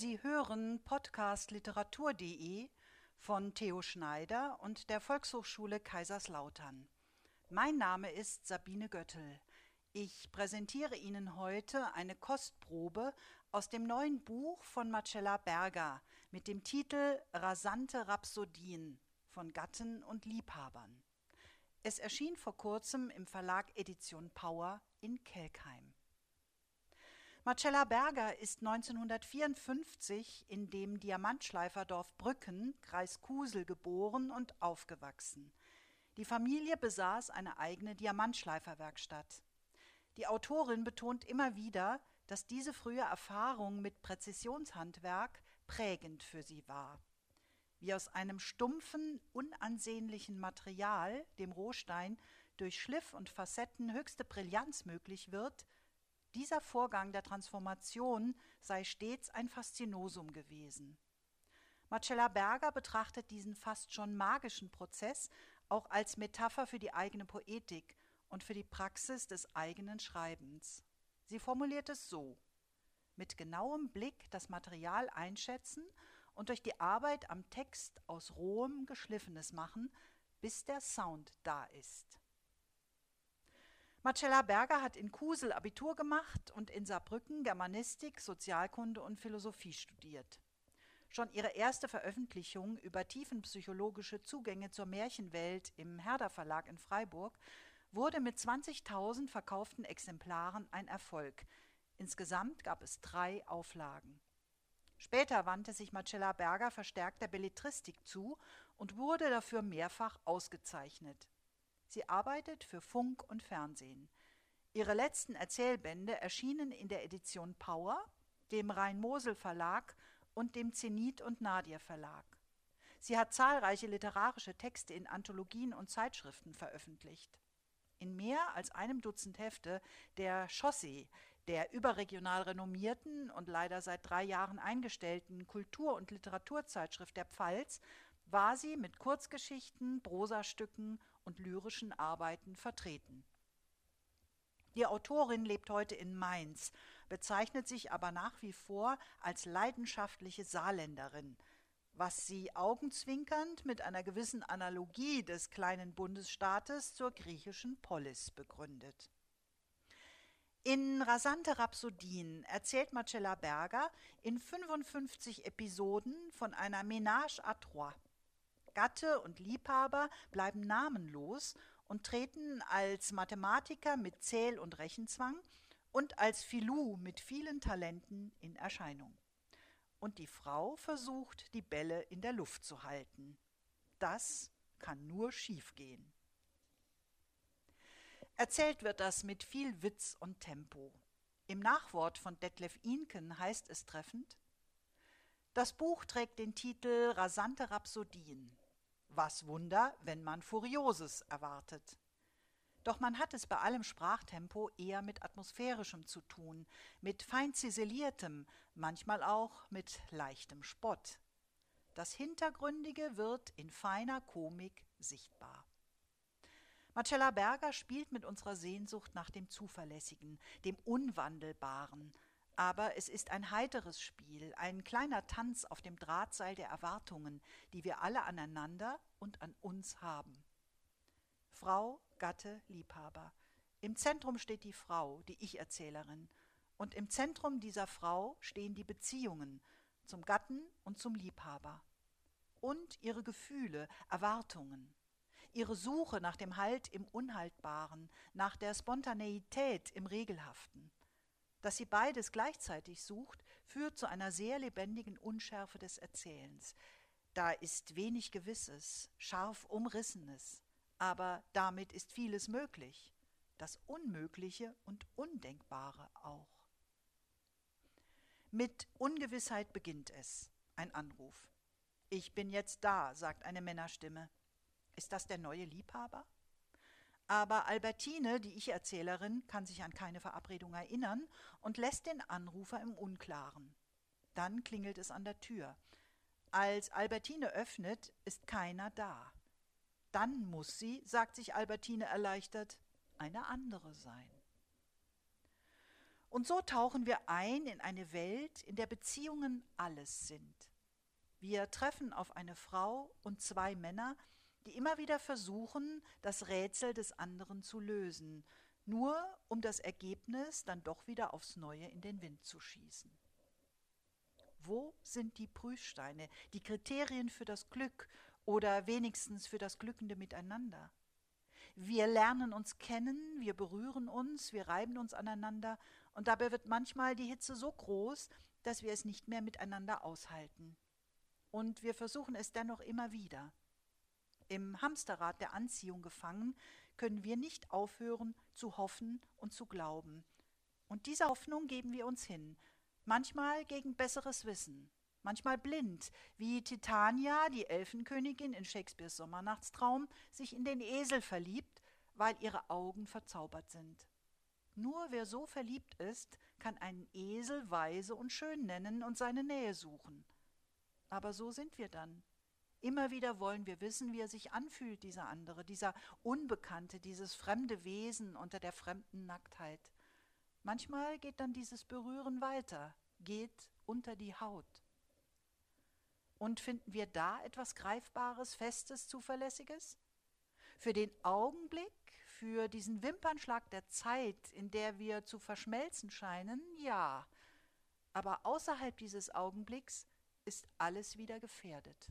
Sie hören Podcast literatur.de von Theo Schneider und der Volkshochschule Kaiserslautern. Mein Name ist Sabine Göttel. Ich präsentiere Ihnen heute eine Kostprobe aus dem neuen Buch von Marcella Berger mit dem Titel Rasante Rhapsodien von Gatten und Liebhabern. Es erschien vor kurzem im Verlag Edition Power in Kelkheim. Marcella Berger ist 1954 in dem Diamantschleiferdorf Brücken, Kreis Kusel, geboren und aufgewachsen. Die Familie besaß eine eigene Diamantschleiferwerkstatt. Die Autorin betont immer wieder, dass diese frühe Erfahrung mit Präzisionshandwerk prägend für sie war. Wie aus einem stumpfen, unansehnlichen Material, dem Rohstein, durch Schliff und Facetten höchste Brillanz möglich wird, dieser Vorgang der Transformation sei stets ein Faszinosum gewesen. Marcella Berger betrachtet diesen fast schon magischen Prozess auch als Metapher für die eigene Poetik und für die Praxis des eigenen Schreibens. Sie formuliert es so mit genauem Blick das Material einschätzen und durch die Arbeit am Text aus rohem Geschliffenes machen, bis der Sound da ist. Marcella Berger hat in Kusel Abitur gemacht und in Saarbrücken Germanistik, Sozialkunde und Philosophie studiert. Schon ihre erste Veröffentlichung über tiefenpsychologische Zugänge zur Märchenwelt im Herder Verlag in Freiburg wurde mit 20.000 verkauften Exemplaren ein Erfolg. Insgesamt gab es drei Auflagen. Später wandte sich Marcella Berger verstärkt der Belletristik zu und wurde dafür mehrfach ausgezeichnet. Sie arbeitet für Funk und Fernsehen. Ihre letzten Erzählbände erschienen in der Edition Power, dem Rhein-Mosel-Verlag und dem Zenit und Nadir Verlag. Sie hat zahlreiche literarische Texte in Anthologien und Zeitschriften veröffentlicht. In mehr als einem Dutzend Hefte der Chaussee, der überregional renommierten und leider seit drei Jahren eingestellten Kultur- und Literaturzeitschrift der Pfalz, war sie mit Kurzgeschichten, Prosastücken und lyrischen Arbeiten vertreten. Die Autorin lebt heute in Mainz, bezeichnet sich aber nach wie vor als leidenschaftliche Saarländerin, was sie augenzwinkernd mit einer gewissen Analogie des kleinen Bundesstaates zur griechischen Polis begründet. In Rasante Rhapsodien erzählt Marcella Berger in 55 Episoden von einer Ménage à trois, Gatte und Liebhaber bleiben namenlos und treten als Mathematiker mit Zähl- und Rechenzwang und als Filou mit vielen Talenten in Erscheinung. Und die Frau versucht, die Bälle in der Luft zu halten. Das kann nur schiefgehen. Erzählt wird das mit viel Witz und Tempo. Im Nachwort von Detlef Inken heißt es treffend: Das Buch trägt den Titel Rasante Rhapsodien. Was Wunder, wenn man Furioses erwartet. Doch man hat es bei allem Sprachtempo eher mit atmosphärischem zu tun, mit fein ziseliertem, manchmal auch mit leichtem Spott. Das Hintergründige wird in feiner Komik sichtbar. Marcella Berger spielt mit unserer Sehnsucht nach dem Zuverlässigen, dem Unwandelbaren, aber es ist ein heiteres Spiel, ein kleiner Tanz auf dem Drahtseil der Erwartungen, die wir alle aneinander und an uns haben. Frau, Gatte, Liebhaber. Im Zentrum steht die Frau, die Ich-Erzählerin, und im Zentrum dieser Frau stehen die Beziehungen zum Gatten und zum Liebhaber. Und ihre Gefühle, Erwartungen, ihre Suche nach dem Halt im Unhaltbaren, nach der Spontaneität im Regelhaften. Dass sie beides gleichzeitig sucht, führt zu einer sehr lebendigen Unschärfe des Erzählens. Da ist wenig Gewisses, scharf Umrissenes, aber damit ist vieles möglich, das Unmögliche und Undenkbare auch. Mit Ungewissheit beginnt es, ein Anruf. Ich bin jetzt da, sagt eine Männerstimme. Ist das der neue Liebhaber? Aber Albertine, die Ich-Erzählerin, kann sich an keine Verabredung erinnern und lässt den Anrufer im Unklaren. Dann klingelt es an der Tür. Als Albertine öffnet, ist keiner da. Dann muss sie, sagt sich Albertine erleichtert, eine andere sein. Und so tauchen wir ein in eine Welt, in der Beziehungen alles sind. Wir treffen auf eine Frau und zwei Männer, die immer wieder versuchen, das Rätsel des anderen zu lösen, nur um das Ergebnis dann doch wieder aufs Neue in den Wind zu schießen. Wo sind die Prüfsteine, die Kriterien für das Glück oder wenigstens für das glückende Miteinander? Wir lernen uns kennen, wir berühren uns, wir reiben uns aneinander, und dabei wird manchmal die Hitze so groß, dass wir es nicht mehr miteinander aushalten. Und wir versuchen es dennoch immer wieder. Im Hamsterrad der Anziehung gefangen, können wir nicht aufhören zu hoffen und zu glauben. Und dieser Hoffnung geben wir uns hin, manchmal gegen besseres Wissen, manchmal blind, wie Titania, die Elfenkönigin in Shakespeares Sommernachtstraum, sich in den Esel verliebt, weil ihre Augen verzaubert sind. Nur wer so verliebt ist, kann einen Esel weise und schön nennen und seine Nähe suchen. Aber so sind wir dann. Immer wieder wollen wir wissen, wie er sich anfühlt, dieser andere, dieser Unbekannte, dieses fremde Wesen unter der fremden Nacktheit. Manchmal geht dann dieses Berühren weiter, geht unter die Haut. Und finden wir da etwas Greifbares, Festes, Zuverlässiges? Für den Augenblick, für diesen Wimpernschlag der Zeit, in der wir zu verschmelzen scheinen, ja. Aber außerhalb dieses Augenblicks ist alles wieder gefährdet.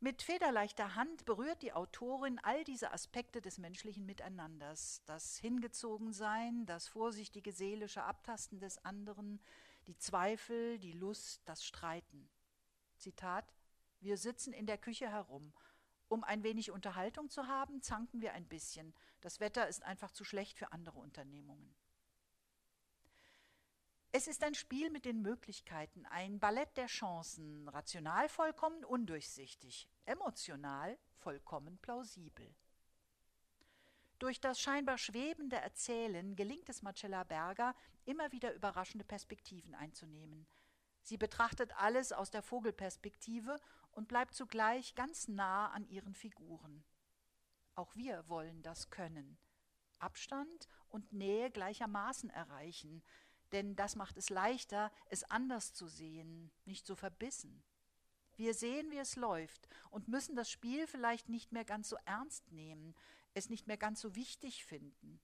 Mit federleichter Hand berührt die Autorin all diese Aspekte des menschlichen Miteinanders, das Hingezogensein, das vorsichtige seelische Abtasten des anderen, die Zweifel, die Lust, das Streiten. Zitat Wir sitzen in der Küche herum. Um ein wenig Unterhaltung zu haben, zanken wir ein bisschen. Das Wetter ist einfach zu schlecht für andere Unternehmungen. Es ist ein Spiel mit den Möglichkeiten, ein Ballett der Chancen, rational vollkommen undurchsichtig, emotional vollkommen plausibel. Durch das scheinbar schwebende Erzählen gelingt es Marcella Berger, immer wieder überraschende Perspektiven einzunehmen. Sie betrachtet alles aus der Vogelperspektive und bleibt zugleich ganz nah an ihren Figuren. Auch wir wollen das können. Abstand und Nähe gleichermaßen erreichen, denn das macht es leichter, es anders zu sehen, nicht so verbissen. Wir sehen, wie es läuft und müssen das Spiel vielleicht nicht mehr ganz so ernst nehmen, es nicht mehr ganz so wichtig finden.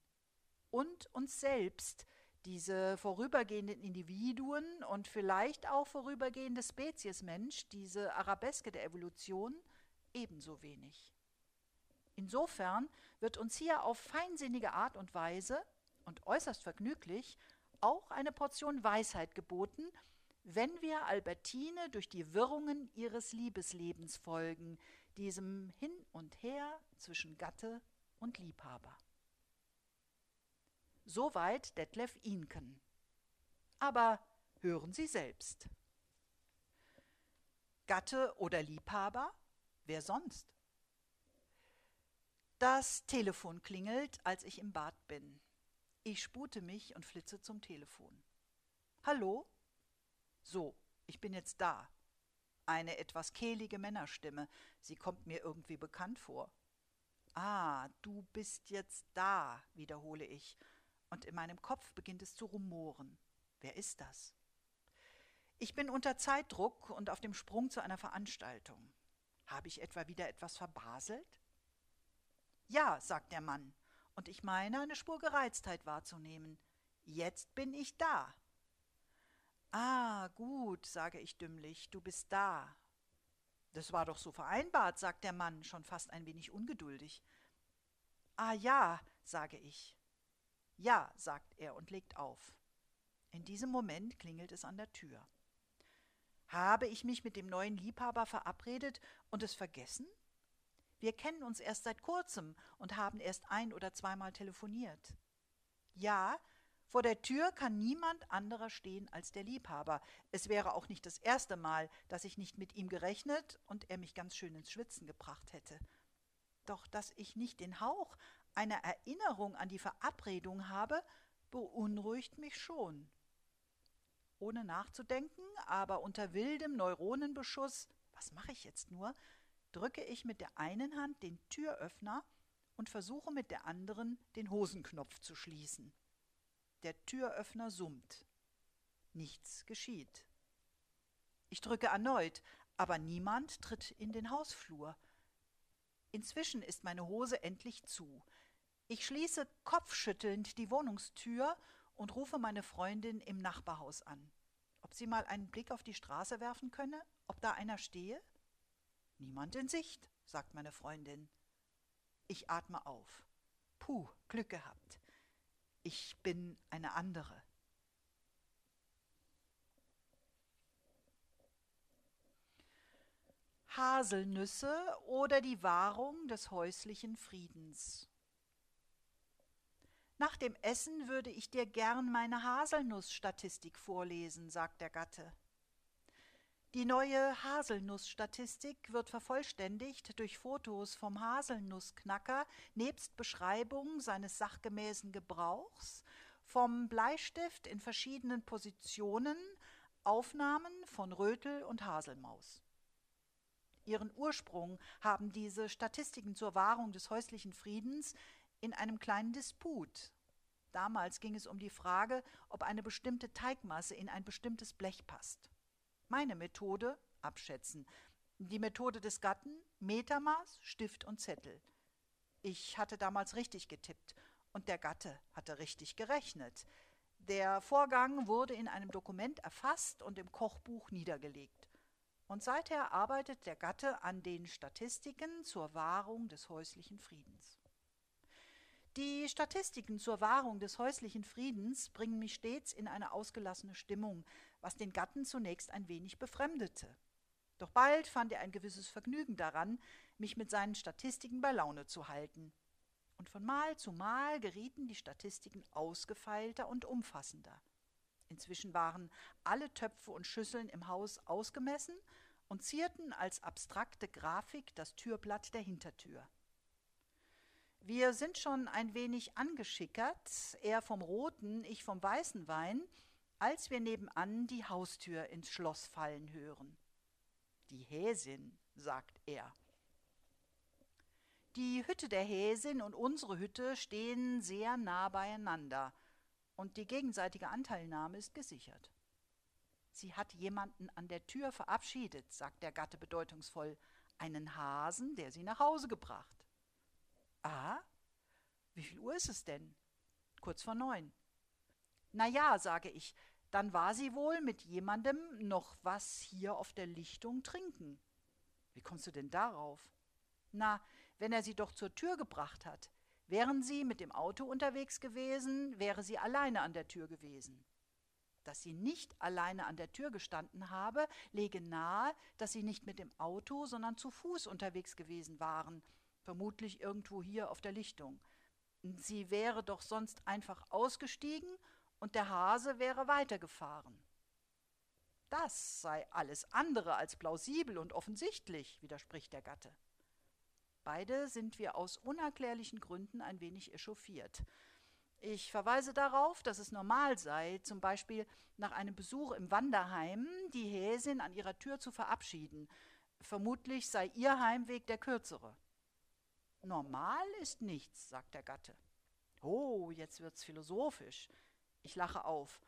Und uns selbst, diese vorübergehenden Individuen und vielleicht auch vorübergehende Spezies Mensch, diese Arabeske der Evolution, ebenso wenig. Insofern wird uns hier auf feinsinnige Art und Weise und äußerst vergnüglich auch eine Portion Weisheit geboten, wenn wir Albertine durch die Wirrungen ihres Liebeslebens folgen, diesem Hin und Her zwischen Gatte und Liebhaber. Soweit Detlef Inken. Aber hören Sie selbst. Gatte oder Liebhaber? Wer sonst? Das Telefon klingelt, als ich im Bad bin. Ich spute mich und flitze zum Telefon. Hallo? So, ich bin jetzt da. Eine etwas kehlige Männerstimme. Sie kommt mir irgendwie bekannt vor. Ah, du bist jetzt da, wiederhole ich, und in meinem Kopf beginnt es zu rumoren. Wer ist das? Ich bin unter Zeitdruck und auf dem Sprung zu einer Veranstaltung. Habe ich etwa wieder etwas verbaselt? Ja, sagt der Mann und ich meine, eine Spur Gereiztheit wahrzunehmen. Jetzt bin ich da. Ah, gut, sage ich dümmlich, du bist da. Das war doch so vereinbart, sagt der Mann, schon fast ein wenig ungeduldig. Ah ja, sage ich. Ja, sagt er und legt auf. In diesem Moment klingelt es an der Tür. Habe ich mich mit dem neuen Liebhaber verabredet und es vergessen? Wir kennen uns erst seit kurzem und haben erst ein oder zweimal telefoniert. Ja, vor der Tür kann niemand anderer stehen als der Liebhaber. Es wäre auch nicht das erste Mal, dass ich nicht mit ihm gerechnet und er mich ganz schön ins Schwitzen gebracht hätte. Doch dass ich nicht den Hauch einer Erinnerung an die Verabredung habe, beunruhigt mich schon. Ohne nachzudenken, aber unter wildem Neuronenbeschuss, was mache ich jetzt nur, drücke ich mit der einen Hand den Türöffner und versuche mit der anderen den Hosenknopf zu schließen. Der Türöffner summt. Nichts geschieht. Ich drücke erneut, aber niemand tritt in den Hausflur. Inzwischen ist meine Hose endlich zu. Ich schließe kopfschüttelnd die Wohnungstür und rufe meine Freundin im Nachbarhaus an. Ob sie mal einen Blick auf die Straße werfen könne, ob da einer stehe? Niemand in Sicht, sagt meine Freundin. Ich atme auf. Puh, Glück gehabt. Ich bin eine andere. Haselnüsse oder die Wahrung des häuslichen Friedens. Nach dem Essen würde ich dir gern meine Haselnussstatistik vorlesen, sagt der Gatte. Die neue Haselnussstatistik wird vervollständigt durch Fotos vom Haselnussknacker nebst Beschreibung seines sachgemäßen Gebrauchs, vom Bleistift in verschiedenen Positionen, Aufnahmen von Rötel und Haselmaus. Ihren Ursprung haben diese Statistiken zur Wahrung des häuslichen Friedens in einem kleinen Disput. Damals ging es um die Frage, ob eine bestimmte Teigmasse in ein bestimmtes Blech passt. Meine Methode abschätzen. Die Methode des Gatten Metermaß, Stift und Zettel. Ich hatte damals richtig getippt und der Gatte hatte richtig gerechnet. Der Vorgang wurde in einem Dokument erfasst und im Kochbuch niedergelegt. Und seither arbeitet der Gatte an den Statistiken zur Wahrung des häuslichen Friedens. Die Statistiken zur Wahrung des häuslichen Friedens bringen mich stets in eine ausgelassene Stimmung, was den Gatten zunächst ein wenig befremdete. Doch bald fand er ein gewisses Vergnügen daran, mich mit seinen Statistiken bei Laune zu halten. Und von Mal zu Mal gerieten die Statistiken ausgefeilter und umfassender. Inzwischen waren alle Töpfe und Schüsseln im Haus ausgemessen und zierten als abstrakte Grafik das Türblatt der Hintertür. Wir sind schon ein wenig angeschickert, er vom roten, ich vom weißen Wein, als wir nebenan die Haustür ins Schloss fallen hören. Die Häsin, sagt er. Die Hütte der Häsin und unsere Hütte stehen sehr nah beieinander, und die gegenseitige Anteilnahme ist gesichert. Sie hat jemanden an der Tür verabschiedet, sagt der Gatte bedeutungsvoll, einen Hasen, der sie nach Hause gebracht. Ah, wie viel Uhr ist es denn? Kurz vor neun. Na ja, sage ich, dann war sie wohl mit jemandem noch was hier auf der Lichtung trinken. Wie kommst du denn darauf? Na, wenn er sie doch zur Tür gebracht hat. Wären sie mit dem Auto unterwegs gewesen, wäre sie alleine an der Tür gewesen. Dass sie nicht alleine an der Tür gestanden habe, lege nahe, dass sie nicht mit dem Auto, sondern zu Fuß unterwegs gewesen waren, vermutlich irgendwo hier auf der Lichtung. Sie wäre doch sonst einfach ausgestiegen und der Hase wäre weitergefahren. Das sei alles andere als plausibel und offensichtlich, widerspricht der Gatte. Beide sind wir aus unerklärlichen Gründen ein wenig echauffiert. Ich verweise darauf, dass es normal sei, zum Beispiel nach einem Besuch im Wanderheim die Häsin an ihrer Tür zu verabschieden. Vermutlich sei ihr Heimweg der kürzere. Normal ist nichts, sagt der Gatte. Oh, jetzt wird's philosophisch. Ich lache auf.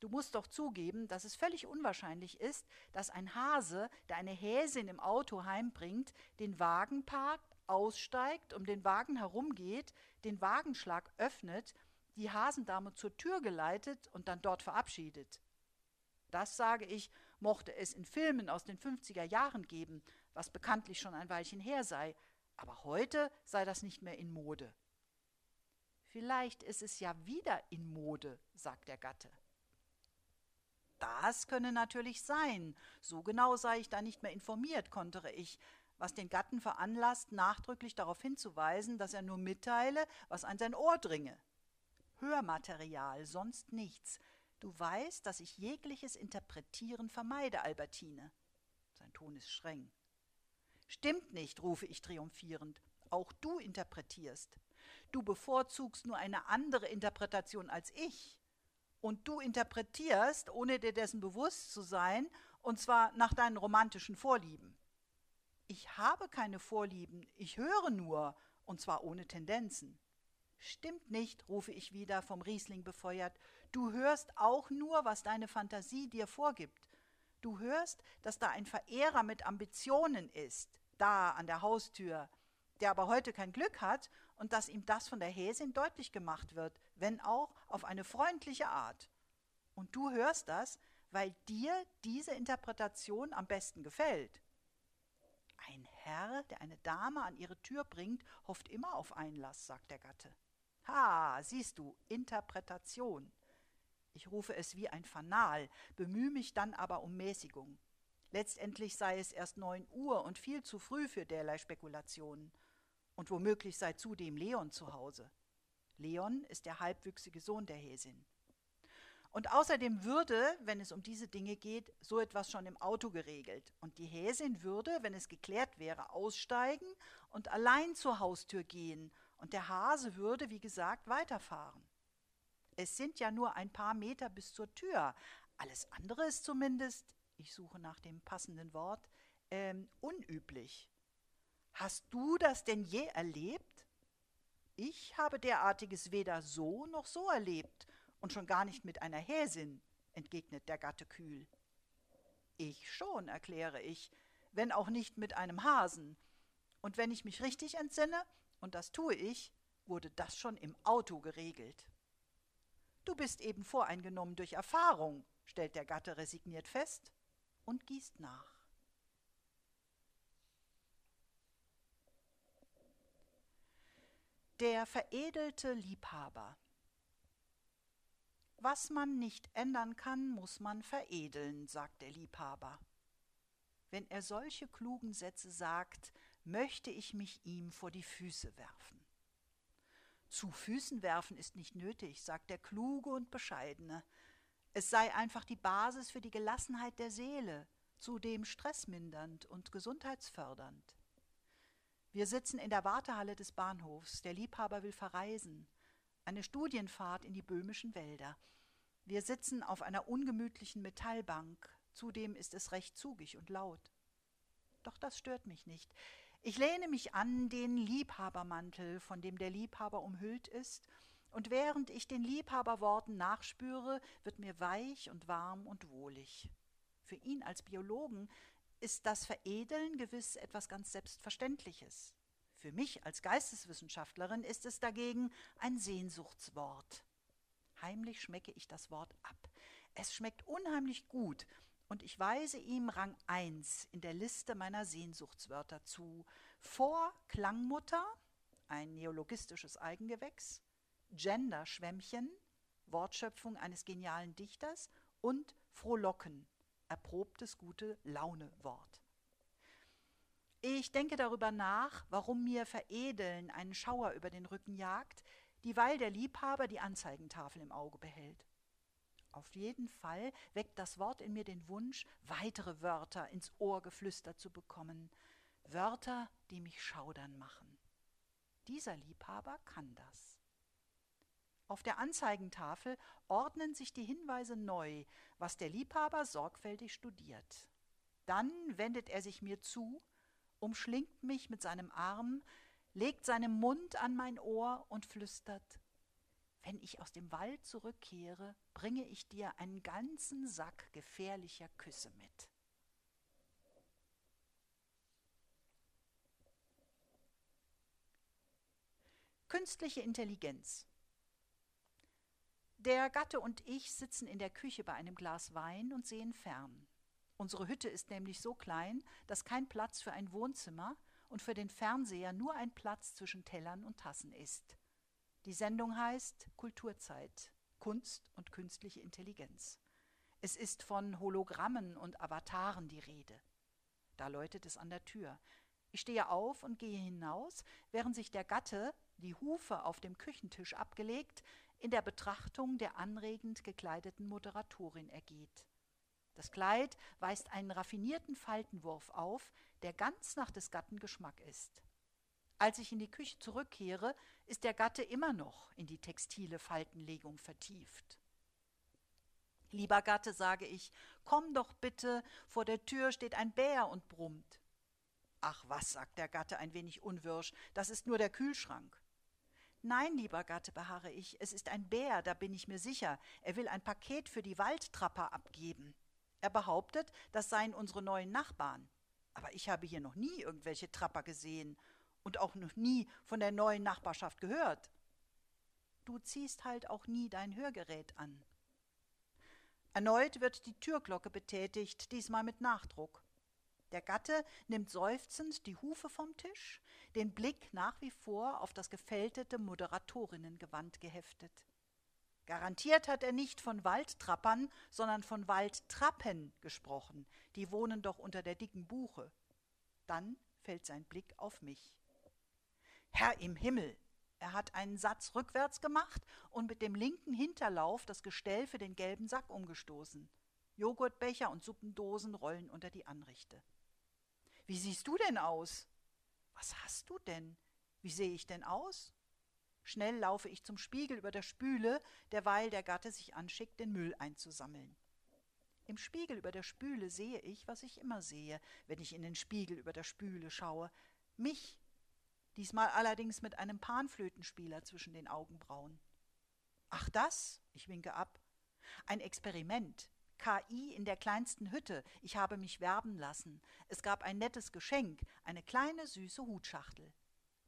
Du musst doch zugeben, dass es völlig unwahrscheinlich ist, dass ein Hase, der eine Häsin im Auto heimbringt, den Wagen parkt, aussteigt, um den Wagen herumgeht, den Wagenschlag öffnet, die Hasendame zur Tür geleitet und dann dort verabschiedet. Das, sage ich, mochte es in Filmen aus den 50er Jahren geben, was bekanntlich schon ein Weilchen her sei, aber heute sei das nicht mehr in Mode. Vielleicht ist es ja wieder in Mode, sagt der Gatte. Das könne natürlich sein. So genau sei ich da nicht mehr informiert, kontere ich, was den Gatten veranlasst, nachdrücklich darauf hinzuweisen, dass er nur mitteile, was an sein Ohr dringe. Hörmaterial, sonst nichts. Du weißt, dass ich jegliches Interpretieren vermeide, Albertine. Sein Ton ist streng. Stimmt nicht, rufe ich triumphierend. Auch du interpretierst. Du bevorzugst nur eine andere Interpretation als ich. Und du interpretierst, ohne dir dessen bewusst zu sein, und zwar nach deinen romantischen Vorlieben. Ich habe keine Vorlieben, ich höre nur, und zwar ohne Tendenzen. Stimmt nicht, rufe ich wieder, vom Riesling befeuert. Du hörst auch nur, was deine Fantasie dir vorgibt. Du hörst, dass da ein Verehrer mit Ambitionen ist, da an der Haustür, der aber heute kein Glück hat und dass ihm das von der Häsin deutlich gemacht wird, wenn auch auf eine freundliche Art. Und du hörst das, weil dir diese Interpretation am besten gefällt. Ein Herr, der eine Dame an ihre Tür bringt, hofft immer auf Einlass, sagt der Gatte. Ha, siehst du, Interpretation. Ich rufe es wie ein Fanal, bemühe mich dann aber um Mäßigung. Letztendlich sei es erst neun Uhr und viel zu früh für derlei Spekulationen. Und womöglich sei zudem Leon zu Hause. Leon ist der halbwüchsige Sohn der Häsin. Und außerdem würde, wenn es um diese Dinge geht, so etwas schon im Auto geregelt. Und die Häsin würde, wenn es geklärt wäre, aussteigen und allein zur Haustür gehen. Und der Hase würde, wie gesagt, weiterfahren. Es sind ja nur ein paar Meter bis zur Tür. Alles andere ist zumindest, ich suche nach dem passenden Wort, ähm, unüblich. Hast du das denn je erlebt? Ich habe derartiges weder so noch so erlebt und schon gar nicht mit einer Häsin, entgegnet der Gatte kühl. Ich schon, erkläre ich, wenn auch nicht mit einem Hasen. Und wenn ich mich richtig entsinne, und das tue ich, wurde das schon im Auto geregelt. Du bist eben voreingenommen durch Erfahrung, stellt der Gatte resigniert fest und gießt nach. Der veredelte Liebhaber was man nicht ändern kann, muss man veredeln, sagt der Liebhaber. Wenn er solche klugen Sätze sagt, möchte ich mich ihm vor die Füße werfen. Zu Füßen werfen ist nicht nötig, sagt der Kluge und Bescheidene. Es sei einfach die Basis für die Gelassenheit der Seele, zudem stressmindernd und gesundheitsfördernd. Wir sitzen in der Wartehalle des Bahnhofs, der Liebhaber will verreisen eine Studienfahrt in die böhmischen Wälder. Wir sitzen auf einer ungemütlichen Metallbank, zudem ist es recht zugig und laut. Doch das stört mich nicht. Ich lehne mich an den Liebhabermantel, von dem der Liebhaber umhüllt ist, und während ich den Liebhaberworten nachspüre, wird mir weich und warm und wohlig. Für ihn als Biologen ist das Veredeln gewiss etwas ganz Selbstverständliches. Für mich als Geisteswissenschaftlerin ist es dagegen ein Sehnsuchtswort. Heimlich schmecke ich das Wort ab. Es schmeckt unheimlich gut und ich weise ihm Rang 1 in der Liste meiner Sehnsuchtswörter zu. Vor Klangmutter, ein neologistisches Eigengewächs, Gender-Schwämmchen, Wortschöpfung eines genialen Dichters und Frohlocken, erprobtes gute Laune-Wort. Ich denke darüber nach, warum mir Veredeln einen Schauer über den Rücken jagt, dieweil der Liebhaber die Anzeigentafel im Auge behält. Auf jeden Fall weckt das Wort in mir den Wunsch, weitere Wörter ins Ohr geflüstert zu bekommen, Wörter, die mich schaudern machen. Dieser Liebhaber kann das. Auf der Anzeigentafel ordnen sich die Hinweise neu, was der Liebhaber sorgfältig studiert. Dann wendet er sich mir zu umschlingt mich mit seinem Arm, legt seinen Mund an mein Ohr und flüstert Wenn ich aus dem Wald zurückkehre, bringe ich dir einen ganzen Sack gefährlicher Küsse mit. Künstliche Intelligenz. Der Gatte und ich sitzen in der Küche bei einem Glas Wein und sehen fern. Unsere Hütte ist nämlich so klein, dass kein Platz für ein Wohnzimmer und für den Fernseher nur ein Platz zwischen Tellern und Tassen ist. Die Sendung heißt Kulturzeit, Kunst und künstliche Intelligenz. Es ist von Hologrammen und Avataren die Rede. Da läutet es an der Tür. Ich stehe auf und gehe hinaus, während sich der Gatte, die Hufe auf dem Küchentisch abgelegt, in der Betrachtung der anregend gekleideten Moderatorin ergeht. Das Kleid weist einen raffinierten Faltenwurf auf, der ganz nach des Gatten Geschmack ist. Als ich in die Küche zurückkehre, ist der Gatte immer noch in die textile Faltenlegung vertieft. Lieber Gatte, sage ich, komm doch bitte, vor der Tür steht ein Bär und brummt. Ach was, sagt der Gatte ein wenig unwirsch, das ist nur der Kühlschrank. Nein, lieber Gatte, beharre ich, es ist ein Bär, da bin ich mir sicher. Er will ein Paket für die Waldtrapper abgeben. Er behauptet, das seien unsere neuen Nachbarn. Aber ich habe hier noch nie irgendwelche Trapper gesehen und auch noch nie von der neuen Nachbarschaft gehört. Du ziehst halt auch nie dein Hörgerät an. Erneut wird die Türglocke betätigt, diesmal mit Nachdruck. Der Gatte nimmt seufzend die Hufe vom Tisch, den Blick nach wie vor auf das gefältete Moderatorinnengewand geheftet. Garantiert hat er nicht von Waldtrappern, sondern von Waldtrappen gesprochen. Die wohnen doch unter der dicken Buche. Dann fällt sein Blick auf mich. Herr im Himmel! Er hat einen Satz rückwärts gemacht und mit dem linken Hinterlauf das Gestell für den gelben Sack umgestoßen. Joghurtbecher und Suppendosen rollen unter die Anrichte. Wie siehst du denn aus? Was hast du denn? Wie sehe ich denn aus? Schnell laufe ich zum Spiegel über der Spüle, derweil der Gatte sich anschickt, den Müll einzusammeln. Im Spiegel über der Spüle sehe ich, was ich immer sehe, wenn ich in den Spiegel über der Spüle schaue. Mich. Diesmal allerdings mit einem Panflötenspieler zwischen den Augenbrauen. Ach das? Ich winke ab. Ein Experiment. KI in der kleinsten Hütte. Ich habe mich werben lassen. Es gab ein nettes Geschenk, eine kleine süße Hutschachtel.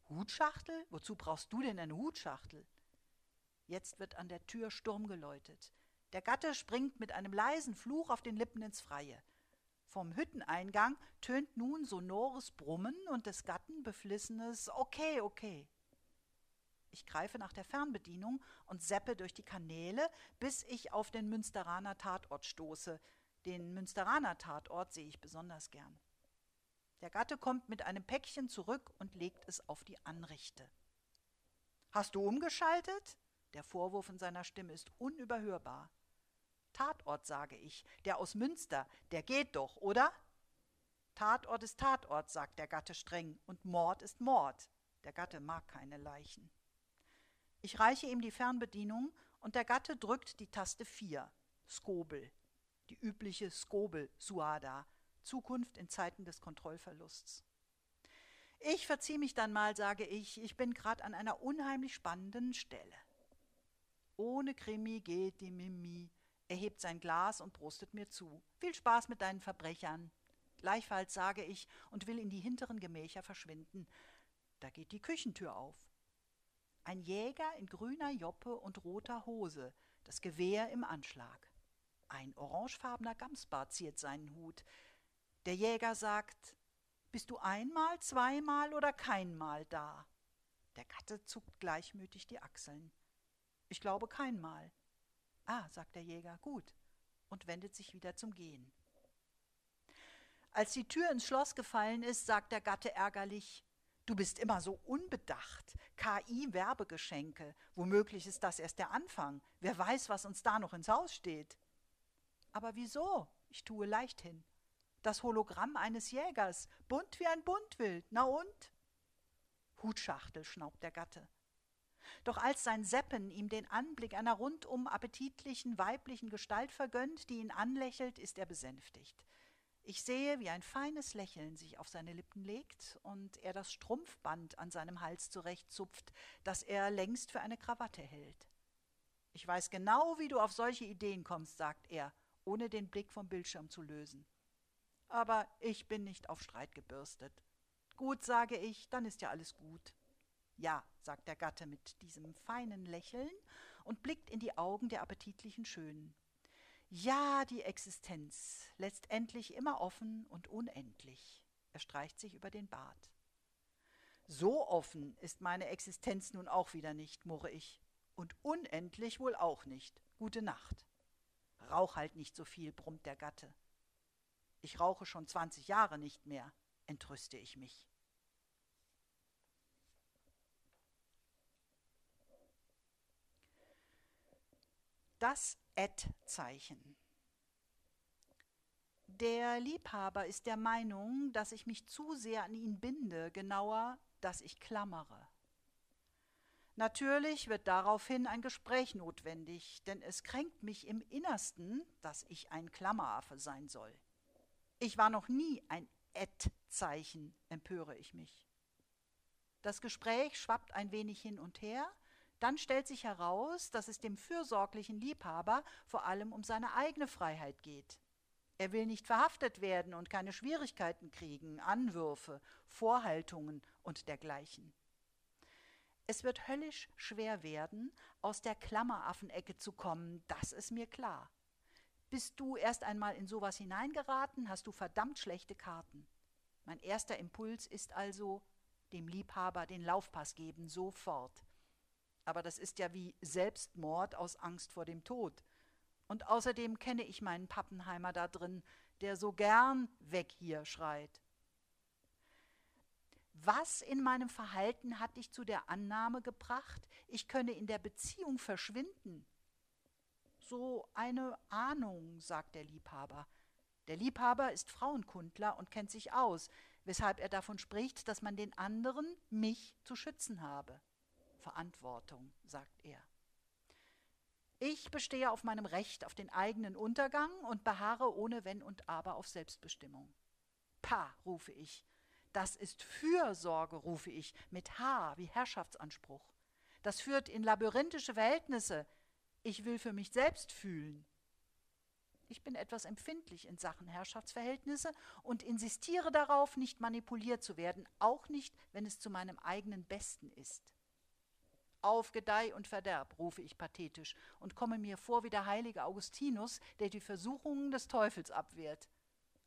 Hutschachtel? Wozu brauchst du denn eine Hutschachtel? Jetzt wird an der Tür Sturm geläutet. Der Gatte springt mit einem leisen Fluch auf den Lippen ins Freie. Vom Hütteneingang tönt nun sonores Brummen und des Gatten beflissenes Okay, okay. Ich greife nach der Fernbedienung und seppe durch die Kanäle, bis ich auf den Münsteraner Tatort stoße. Den Münsteraner Tatort sehe ich besonders gern. Der Gatte kommt mit einem Päckchen zurück und legt es auf die Anrichte. Hast du umgeschaltet? Der Vorwurf in seiner Stimme ist unüberhörbar. Tatort, sage ich, der aus Münster, der geht doch, oder? Tatort ist Tatort, sagt der Gatte streng, und Mord ist Mord. Der Gatte mag keine Leichen. Ich reiche ihm die Fernbedienung und der Gatte drückt die Taste 4. Skobel. Die übliche Skobel-Suada. Zukunft in Zeiten des Kontrollverlusts. Ich verziehe mich dann mal, sage ich, ich bin gerade an einer unheimlich spannenden Stelle. Ohne Krimi geht die Mimi. Er hebt sein Glas und prostet mir zu. Viel Spaß mit deinen Verbrechern. Gleichfalls sage ich und will in die hinteren Gemächer verschwinden. Da geht die Küchentür auf. Ein Jäger in grüner Joppe und roter Hose, das Gewehr im Anschlag. Ein orangefarbener Gamsbart ziert seinen Hut. Der Jäger sagt, bist du einmal, zweimal oder keinmal da? Der Gatte zuckt gleichmütig die Achseln. Ich glaube keinmal. Ah, sagt der Jäger, gut, und wendet sich wieder zum Gehen. Als die Tür ins Schloss gefallen ist, sagt der Gatte ärgerlich, Du bist immer so unbedacht. KI-Werbegeschenke. Womöglich ist das erst der Anfang. Wer weiß, was uns da noch ins Haus steht. Aber wieso? Ich tue leicht hin. Das Hologramm eines Jägers, bunt wie ein Buntwild. Na und? Hutschachtel, schnaubt der Gatte. Doch als sein Seppen ihm den Anblick einer rundum appetitlichen weiblichen Gestalt vergönnt, die ihn anlächelt, ist er besänftigt. Ich sehe, wie ein feines Lächeln sich auf seine Lippen legt und er das Strumpfband an seinem Hals zurechtzupft, das er längst für eine Krawatte hält. Ich weiß genau, wie du auf solche Ideen kommst, sagt er, ohne den Blick vom Bildschirm zu lösen. Aber ich bin nicht auf Streit gebürstet. Gut, sage ich, dann ist ja alles gut. Ja, sagt der Gatte mit diesem feinen Lächeln und blickt in die Augen der appetitlichen Schönen. Ja, die Existenz, letztendlich immer offen und unendlich. Er streicht sich über den Bart. So offen ist meine Existenz nun auch wieder nicht, murre ich. Und unendlich wohl auch nicht. Gute Nacht. Rauch halt nicht so viel, brummt der Gatte. Ich rauche schon zwanzig Jahre nicht mehr, entrüste ich mich. Das Ad-Zeichen. Der Liebhaber ist der Meinung, dass ich mich zu sehr an ihn binde, genauer, dass ich klammere. Natürlich wird daraufhin ein Gespräch notwendig, denn es kränkt mich im Innersten, dass ich ein Klammeraffe sein soll. Ich war noch nie ein Ad-Zeichen, empöre ich mich. Das Gespräch schwappt ein wenig hin und her, dann stellt sich heraus, dass es dem fürsorglichen Liebhaber vor allem um seine eigene Freiheit geht. Er will nicht verhaftet werden und keine Schwierigkeiten kriegen, Anwürfe, Vorhaltungen und dergleichen. Es wird höllisch schwer werden, aus der Klammeraffenecke zu kommen, das ist mir klar. Bist du erst einmal in sowas hineingeraten, hast du verdammt schlechte Karten. Mein erster Impuls ist also, dem Liebhaber den Laufpass geben, sofort. Aber das ist ja wie Selbstmord aus Angst vor dem Tod. Und außerdem kenne ich meinen Pappenheimer da drin, der so gern weg hier schreit. Was in meinem Verhalten hat dich zu der Annahme gebracht, ich könne in der Beziehung verschwinden? So eine Ahnung, sagt der Liebhaber. Der Liebhaber ist Frauenkundler und kennt sich aus, weshalb er davon spricht, dass man den anderen, mich, zu schützen habe. Verantwortung, sagt er. Ich bestehe auf meinem Recht auf den eigenen Untergang und beharre ohne Wenn und Aber auf Selbstbestimmung. Pah, rufe ich. Das ist Fürsorge, rufe ich, mit H wie Herrschaftsanspruch. Das führt in labyrinthische Verhältnisse. Ich will für mich selbst fühlen. Ich bin etwas empfindlich in Sachen Herrschaftsverhältnisse und insistiere darauf, nicht manipuliert zu werden, auch nicht, wenn es zu meinem eigenen Besten ist. Auf Gedeih und Verderb, rufe ich pathetisch und komme mir vor wie der heilige Augustinus, der die Versuchungen des Teufels abwehrt.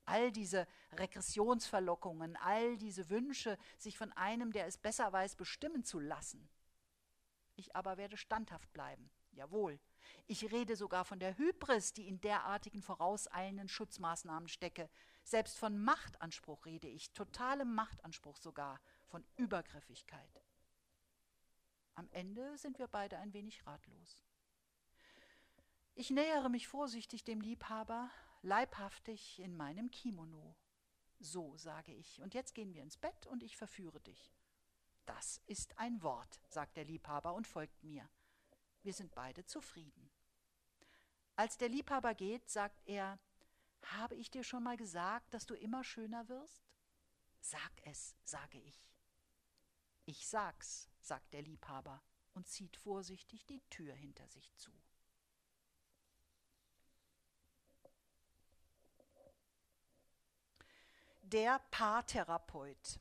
All diese Regressionsverlockungen, all diese Wünsche, sich von einem, der es besser weiß, bestimmen zu lassen. Ich aber werde standhaft bleiben. Jawohl. Ich rede sogar von der Hybris, die in derartigen vorauseilenden Schutzmaßnahmen stecke. Selbst von Machtanspruch rede ich, totalem Machtanspruch sogar, von Übergriffigkeit. Am Ende sind wir beide ein wenig ratlos. Ich nähere mich vorsichtig dem Liebhaber, leibhaftig in meinem Kimono. So, sage ich, und jetzt gehen wir ins Bett und ich verführe dich. Das ist ein Wort, sagt der Liebhaber und folgt mir. Wir sind beide zufrieden. Als der Liebhaber geht, sagt er, habe ich dir schon mal gesagt, dass du immer schöner wirst? Sag es, sage ich. Ich sag's, sagt der Liebhaber und zieht vorsichtig die Tür hinter sich zu. Der Paartherapeut.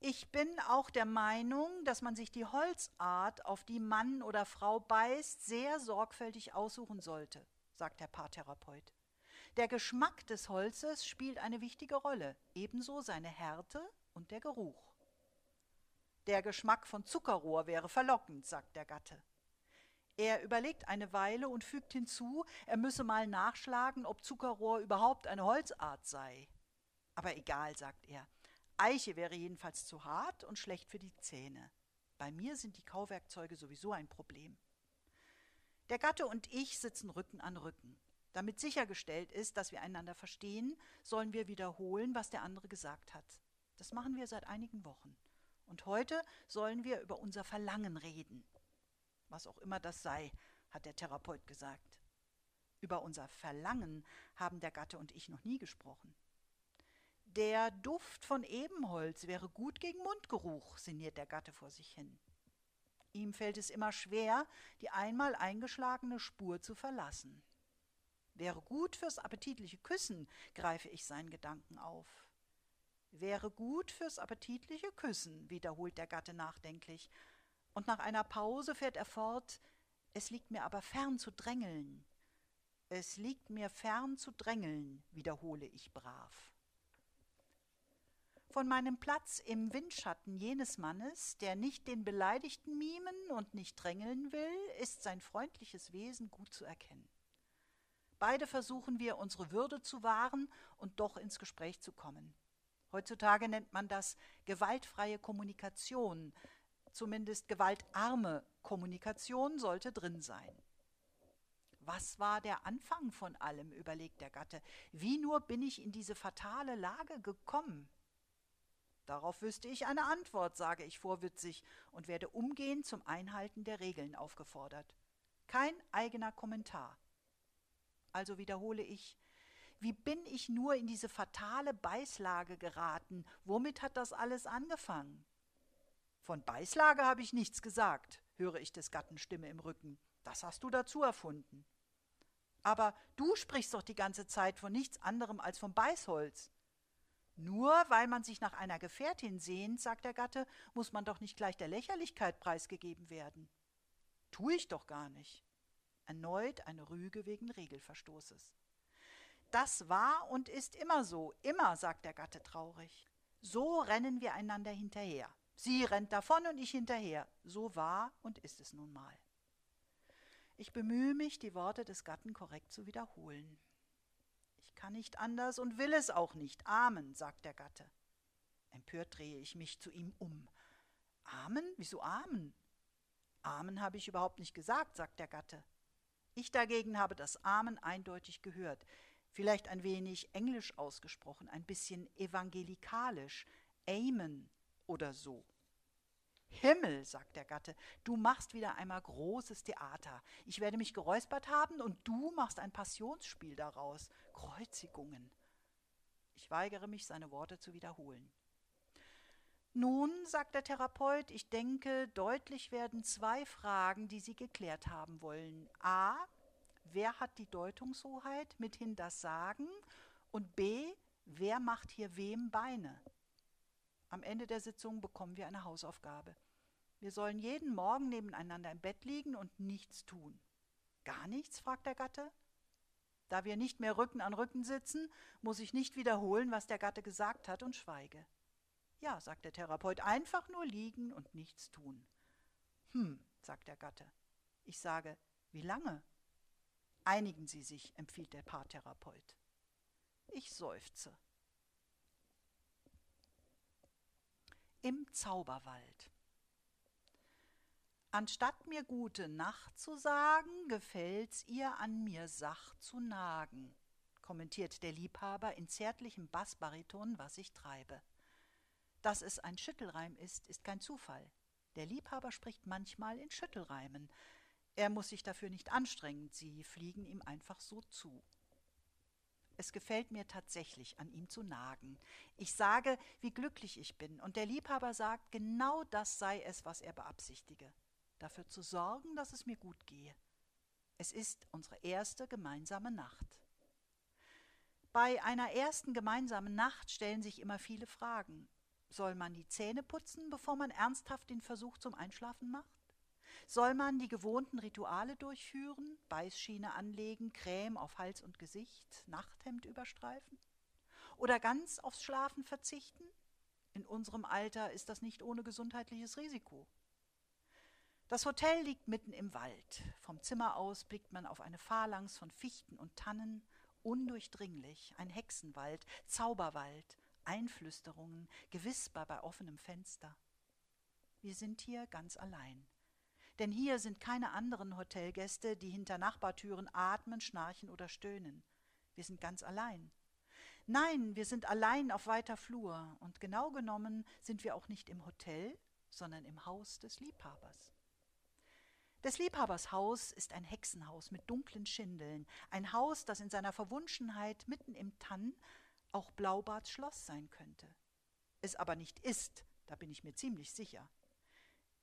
Ich bin auch der Meinung, dass man sich die Holzart, auf die Mann oder Frau beißt, sehr sorgfältig aussuchen sollte, sagt der Paartherapeut. Der Geschmack des Holzes spielt eine wichtige Rolle, ebenso seine Härte und der Geruch. Der Geschmack von Zuckerrohr wäre verlockend, sagt der Gatte. Er überlegt eine Weile und fügt hinzu, er müsse mal nachschlagen, ob Zuckerrohr überhaupt eine Holzart sei. Aber egal, sagt er. Eiche wäre jedenfalls zu hart und schlecht für die Zähne. Bei mir sind die Kauwerkzeuge sowieso ein Problem. Der Gatte und ich sitzen Rücken an Rücken. Damit sichergestellt ist, dass wir einander verstehen, sollen wir wiederholen, was der andere gesagt hat. Das machen wir seit einigen Wochen. Und heute sollen wir über unser Verlangen reden. Was auch immer das sei, hat der Therapeut gesagt. Über unser Verlangen haben der Gatte und ich noch nie gesprochen. Der Duft von Ebenholz wäre gut gegen Mundgeruch, sinniert der Gatte vor sich hin. Ihm fällt es immer schwer, die einmal eingeschlagene Spur zu verlassen. Wäre gut fürs appetitliche Küssen, greife ich seinen Gedanken auf. Wäre gut fürs appetitliche Küssen, wiederholt der Gatte nachdenklich, und nach einer Pause fährt er fort, es liegt mir aber fern zu drängeln. Es liegt mir fern zu drängeln, wiederhole ich brav. Von meinem Platz im Windschatten jenes Mannes, der nicht den Beleidigten mimen und nicht drängeln will, ist sein freundliches Wesen gut zu erkennen. Beide versuchen wir, unsere Würde zu wahren und doch ins Gespräch zu kommen. Heutzutage nennt man das gewaltfreie Kommunikation. Zumindest gewaltarme Kommunikation sollte drin sein. Was war der Anfang von allem, überlegt der Gatte. Wie nur bin ich in diese fatale Lage gekommen? Darauf wüsste ich eine Antwort, sage ich vorwitzig und werde umgehend zum Einhalten der Regeln aufgefordert. Kein eigener Kommentar. Also wiederhole ich, wie bin ich nur in diese fatale Beißlage geraten? Womit hat das alles angefangen? Von Beißlage habe ich nichts gesagt, höre ich des Gatten Stimme im Rücken. Das hast du dazu erfunden. Aber du sprichst doch die ganze Zeit von nichts anderem als vom Beißholz. Nur weil man sich nach einer Gefährtin sehnt, sagt der Gatte, muss man doch nicht gleich der Lächerlichkeit preisgegeben werden. Tu ich doch gar nicht. Erneut eine Rüge wegen Regelverstoßes. Das war und ist immer so, immer, sagt der Gatte traurig. So rennen wir einander hinterher. Sie rennt davon und ich hinterher. So war und ist es nun mal. Ich bemühe mich, die Worte des Gatten korrekt zu wiederholen. Ich kann nicht anders und will es auch nicht. Amen, sagt der Gatte. Empört drehe ich mich zu ihm um. Amen? Wieso Amen? Amen habe ich überhaupt nicht gesagt, sagt der Gatte. Ich dagegen habe das Amen eindeutig gehört, vielleicht ein wenig englisch ausgesprochen, ein bisschen evangelikalisch, Amen oder so. Himmel, sagt der Gatte, du machst wieder einmal großes Theater. Ich werde mich geräuspert haben und du machst ein Passionsspiel daraus. Kreuzigungen. Ich weigere mich, seine Worte zu wiederholen. Nun, sagt der Therapeut, ich denke, deutlich werden zwei Fragen, die Sie geklärt haben wollen. A. Wer hat die Deutungshoheit, mithin das Sagen? Und B. Wer macht hier wem Beine? Am Ende der Sitzung bekommen wir eine Hausaufgabe. Wir sollen jeden Morgen nebeneinander im Bett liegen und nichts tun. Gar nichts? fragt der Gatte. Da wir nicht mehr Rücken an Rücken sitzen, muss ich nicht wiederholen, was der Gatte gesagt hat und schweige. Ja, sagt der Therapeut, einfach nur liegen und nichts tun. Hm, sagt der Gatte. Ich sage, wie lange? Einigen Sie sich, empfiehlt der Paartherapeut. Ich seufze. Im Zauberwald. Anstatt mir gute Nacht zu sagen, gefällt's ihr an mir Sach zu nagen, kommentiert der Liebhaber in zärtlichem Bassbariton, was ich treibe. Dass es ein Schüttelreim ist, ist kein Zufall. Der Liebhaber spricht manchmal in Schüttelreimen. Er muss sich dafür nicht anstrengen, sie fliegen ihm einfach so zu. Es gefällt mir tatsächlich, an ihm zu nagen. Ich sage, wie glücklich ich bin, und der Liebhaber sagt, genau das sei es, was er beabsichtige dafür zu sorgen, dass es mir gut gehe. Es ist unsere erste gemeinsame Nacht. Bei einer ersten gemeinsamen Nacht stellen sich immer viele Fragen. Soll man die Zähne putzen, bevor man ernsthaft den Versuch zum Einschlafen macht? Soll man die gewohnten Rituale durchführen, Beißschiene anlegen, Creme auf Hals und Gesicht, Nachthemd überstreifen? Oder ganz aufs Schlafen verzichten? In unserem Alter ist das nicht ohne gesundheitliches Risiko. Das Hotel liegt mitten im Wald. Vom Zimmer aus blickt man auf eine Phalanx von Fichten und Tannen, undurchdringlich, ein Hexenwald, Zauberwald, Einflüsterungen, Gewisper bei offenem Fenster. Wir sind hier ganz allein. Denn hier sind keine anderen Hotelgäste, die hinter Nachbartüren atmen, schnarchen oder stöhnen. Wir sind ganz allein. Nein, wir sind allein auf weiter Flur, und genau genommen sind wir auch nicht im Hotel, sondern im Haus des Liebhabers. Des Liebhabers Haus ist ein Hexenhaus mit dunklen Schindeln, ein Haus, das in seiner Verwunschenheit mitten im Tann auch Blaubarts Schloss sein könnte. Es aber nicht ist, da bin ich mir ziemlich sicher.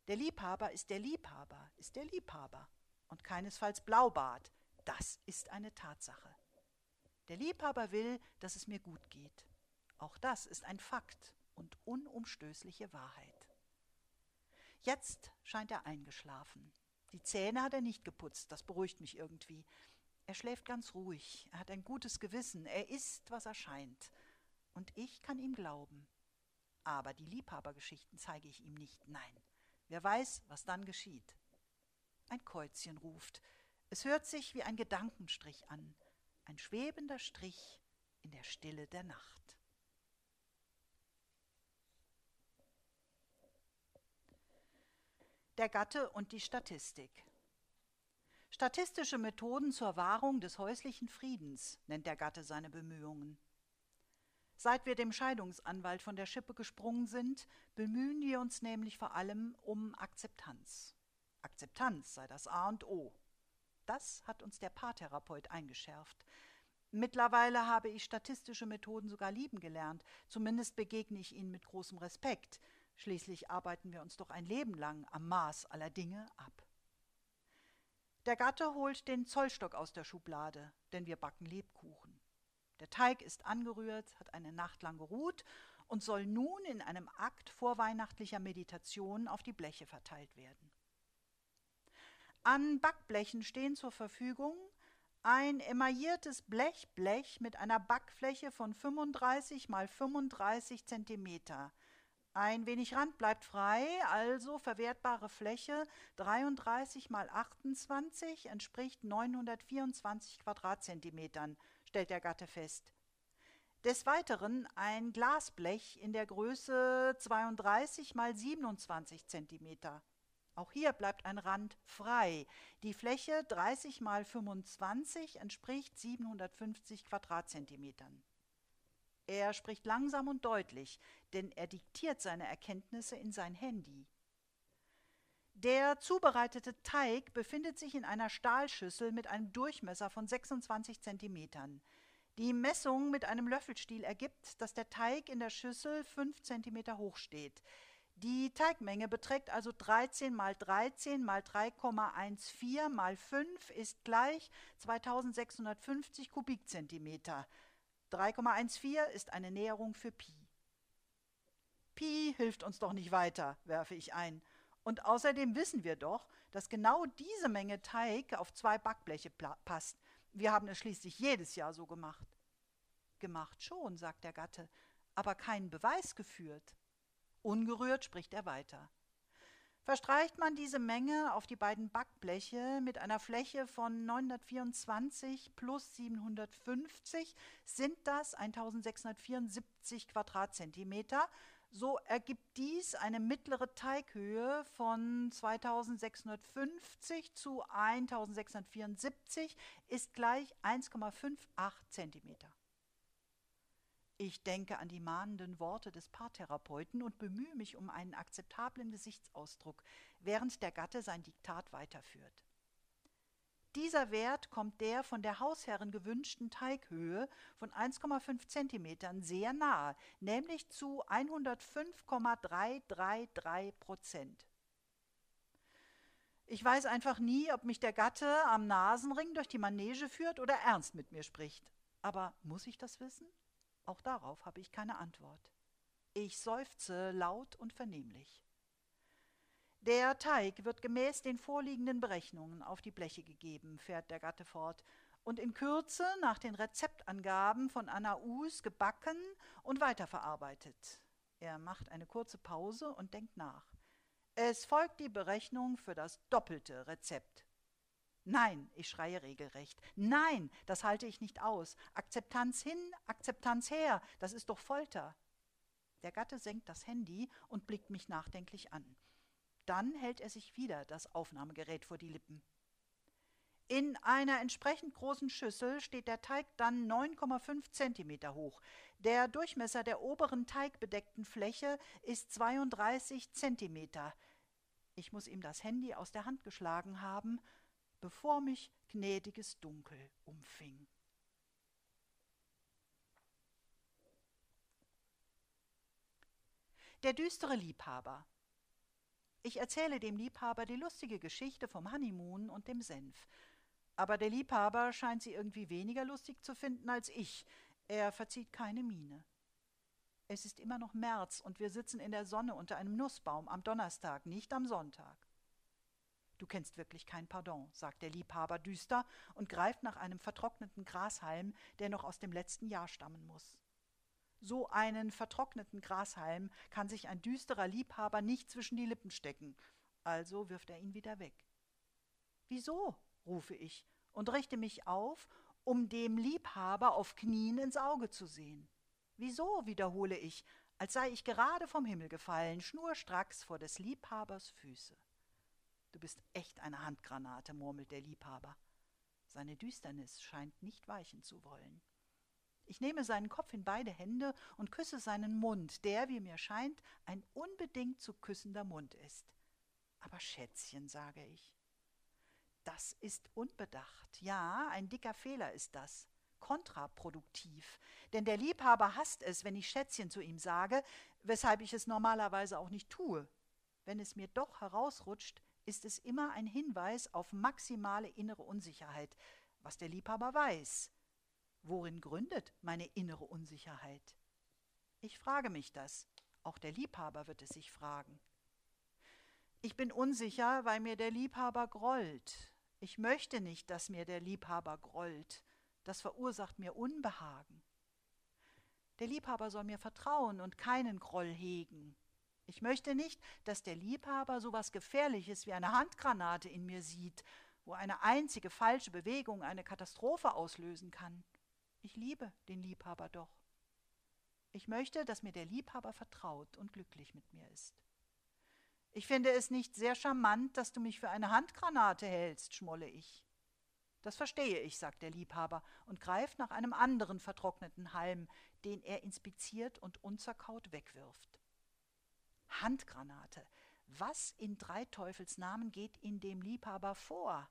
Der Liebhaber ist der Liebhaber, ist der Liebhaber und keinesfalls Blaubart, das ist eine Tatsache. Der Liebhaber will, dass es mir gut geht. Auch das ist ein Fakt und unumstößliche Wahrheit. Jetzt scheint er eingeschlafen. Die Zähne hat er nicht geputzt, das beruhigt mich irgendwie. Er schläft ganz ruhig, er hat ein gutes Gewissen, er ist, was er scheint. Und ich kann ihm glauben. Aber die Liebhabergeschichten zeige ich ihm nicht, nein. Wer weiß, was dann geschieht. Ein Käuzchen ruft. Es hört sich wie ein Gedankenstrich an, ein schwebender Strich in der Stille der Nacht. der Gatte und die Statistik. Statistische Methoden zur Wahrung des häuslichen Friedens nennt der Gatte seine Bemühungen. Seit wir dem Scheidungsanwalt von der Schippe gesprungen sind, bemühen wir uns nämlich vor allem um Akzeptanz. Akzeptanz sei das A und O. Das hat uns der Paartherapeut eingeschärft. Mittlerweile habe ich statistische Methoden sogar lieben gelernt, zumindest begegne ich ihnen mit großem Respekt. Schließlich arbeiten wir uns doch ein Leben lang am Maß aller Dinge ab. Der Gatte holt den Zollstock aus der Schublade, denn wir backen Lebkuchen. Der Teig ist angerührt, hat eine Nacht lang geruht und soll nun in einem Akt vorweihnachtlicher Meditation auf die Bleche verteilt werden. An Backblechen stehen zur Verfügung ein emailliertes Blechblech mit einer Backfläche von 35 mal 35 Zentimeter. Ein wenig Rand bleibt frei, also verwertbare Fläche 33 mal 28 entspricht 924 Quadratzentimetern, stellt der Gatte fest. Des Weiteren ein Glasblech in der Größe 32 mal 27 Zentimeter. Auch hier bleibt ein Rand frei. Die Fläche 30 mal 25 entspricht 750 Quadratzentimetern. Er spricht langsam und deutlich, denn er diktiert seine Erkenntnisse in sein Handy. Der zubereitete Teig befindet sich in einer Stahlschüssel mit einem Durchmesser von 26 Zentimetern. Die Messung mit einem Löffelstiel ergibt, dass der Teig in der Schüssel 5 Zentimeter hoch steht. Die Teigmenge beträgt also 13 mal 13 mal 3,14 mal 5 ist gleich 2650 Kubikzentimeter. 3,14 ist eine Näherung für Pi. Pi hilft uns doch nicht weiter, werfe ich ein. Und außerdem wissen wir doch, dass genau diese Menge Teig auf zwei Backbleche passt. Wir haben es schließlich jedes Jahr so gemacht. Gemacht schon, sagt der Gatte, aber keinen Beweis geführt. Ungerührt spricht er weiter. Verstreicht man diese Menge auf die beiden Backbleche mit einer Fläche von 924 plus 750, sind das 1674 Quadratzentimeter. So ergibt dies eine mittlere Teighöhe von 2650 zu 1674 ist gleich 1,58 Zentimeter. Ich denke an die mahnenden Worte des Paartherapeuten und bemühe mich um einen akzeptablen Gesichtsausdruck, während der Gatte sein Diktat weiterführt. Dieser Wert kommt der von der Hausherrin gewünschten Teighöhe von 1,5 cm sehr nahe, nämlich zu 105,333 Prozent. Ich weiß einfach nie, ob mich der Gatte am Nasenring durch die Manege führt oder ernst mit mir spricht. Aber muss ich das wissen? Auch darauf habe ich keine Antwort. Ich seufze laut und vernehmlich. Der Teig wird gemäß den vorliegenden Berechnungen auf die Bleche gegeben, fährt der Gatte fort, und in Kürze nach den Rezeptangaben von Anna Us gebacken und weiterverarbeitet. Er macht eine kurze Pause und denkt nach. Es folgt die Berechnung für das doppelte Rezept. Nein, ich schreie regelrecht. Nein, das halte ich nicht aus. Akzeptanz hin, Akzeptanz her, das ist doch Folter. Der Gatte senkt das Handy und blickt mich nachdenklich an. Dann hält er sich wieder das Aufnahmegerät vor die Lippen. In einer entsprechend großen Schüssel steht der Teig dann 9,5 Zentimeter hoch. Der Durchmesser der oberen teigbedeckten Fläche ist 32 Zentimeter. Ich muss ihm das Handy aus der Hand geschlagen haben bevor mich gnädiges Dunkel umfing. Der düstere Liebhaber. Ich erzähle dem Liebhaber die lustige Geschichte vom Honeymoon und dem Senf. Aber der Liebhaber scheint sie irgendwie weniger lustig zu finden als ich. Er verzieht keine Miene. Es ist immer noch März und wir sitzen in der Sonne unter einem Nussbaum am Donnerstag, nicht am Sonntag. Du kennst wirklich kein Pardon, sagt der Liebhaber düster und greift nach einem vertrockneten Grashalm, der noch aus dem letzten Jahr stammen muss. So einen vertrockneten Grashalm kann sich ein düsterer Liebhaber nicht zwischen die Lippen stecken, also wirft er ihn wieder weg. Wieso? rufe ich und richte mich auf, um dem Liebhaber auf Knien ins Auge zu sehen. Wieso? wiederhole ich, als sei ich gerade vom Himmel gefallen, schnurstracks vor des Liebhabers Füße. Du bist echt eine Handgranate, murmelt der Liebhaber. Seine Düsternis scheint nicht weichen zu wollen. Ich nehme seinen Kopf in beide Hände und küsse seinen Mund, der, wie mir scheint, ein unbedingt zu küssender Mund ist. Aber Schätzchen, sage ich. Das ist unbedacht. Ja, ein dicker Fehler ist das. kontraproduktiv, denn der Liebhaber hasst es, wenn ich Schätzchen zu ihm sage, weshalb ich es normalerweise auch nicht tue. Wenn es mir doch herausrutscht, ist es immer ein Hinweis auf maximale innere Unsicherheit, was der Liebhaber weiß. Worin gründet meine innere Unsicherheit? Ich frage mich das. Auch der Liebhaber wird es sich fragen. Ich bin unsicher, weil mir der Liebhaber grollt. Ich möchte nicht, dass mir der Liebhaber grollt. Das verursacht mir Unbehagen. Der Liebhaber soll mir vertrauen und keinen Groll hegen. Ich möchte nicht, dass der Liebhaber so was Gefährliches wie eine Handgranate in mir sieht, wo eine einzige falsche Bewegung eine Katastrophe auslösen kann. Ich liebe den Liebhaber doch. Ich möchte, dass mir der Liebhaber vertraut und glücklich mit mir ist. Ich finde es nicht sehr charmant, dass du mich für eine Handgranate hältst, schmolle ich. Das verstehe ich, sagt der Liebhaber und greift nach einem anderen vertrockneten Halm, den er inspiziert und unzerkaut wegwirft. Handgranate. Was in drei Teufels Namen geht in dem Liebhaber vor?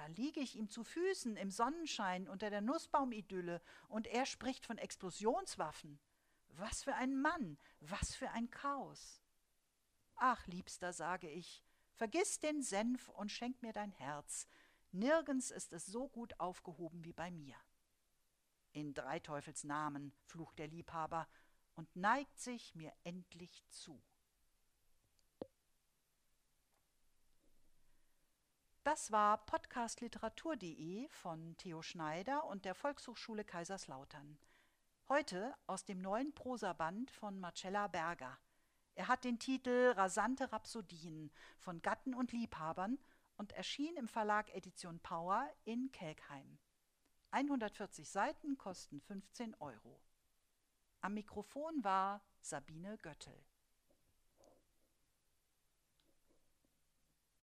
Da liege ich ihm zu Füßen im Sonnenschein unter der Nussbaumidylle und er spricht von Explosionswaffen. Was für ein Mann, was für ein Chaos. Ach, Liebster, sage ich, vergiss den Senf und schenk mir dein Herz. Nirgends ist es so gut aufgehoben wie bei mir. In drei Teufels Namen, flucht der Liebhaber und neigt sich mir endlich zu. Das war podcastliteratur.de von Theo Schneider und der Volkshochschule Kaiserslautern. Heute aus dem neuen Prosaband von Marcella Berger. Er hat den Titel Rasante Rhapsodien von Gatten und Liebhabern und erschien im Verlag Edition Power in Kelkheim. 140 Seiten kosten 15 Euro. Am Mikrofon war Sabine Göttel.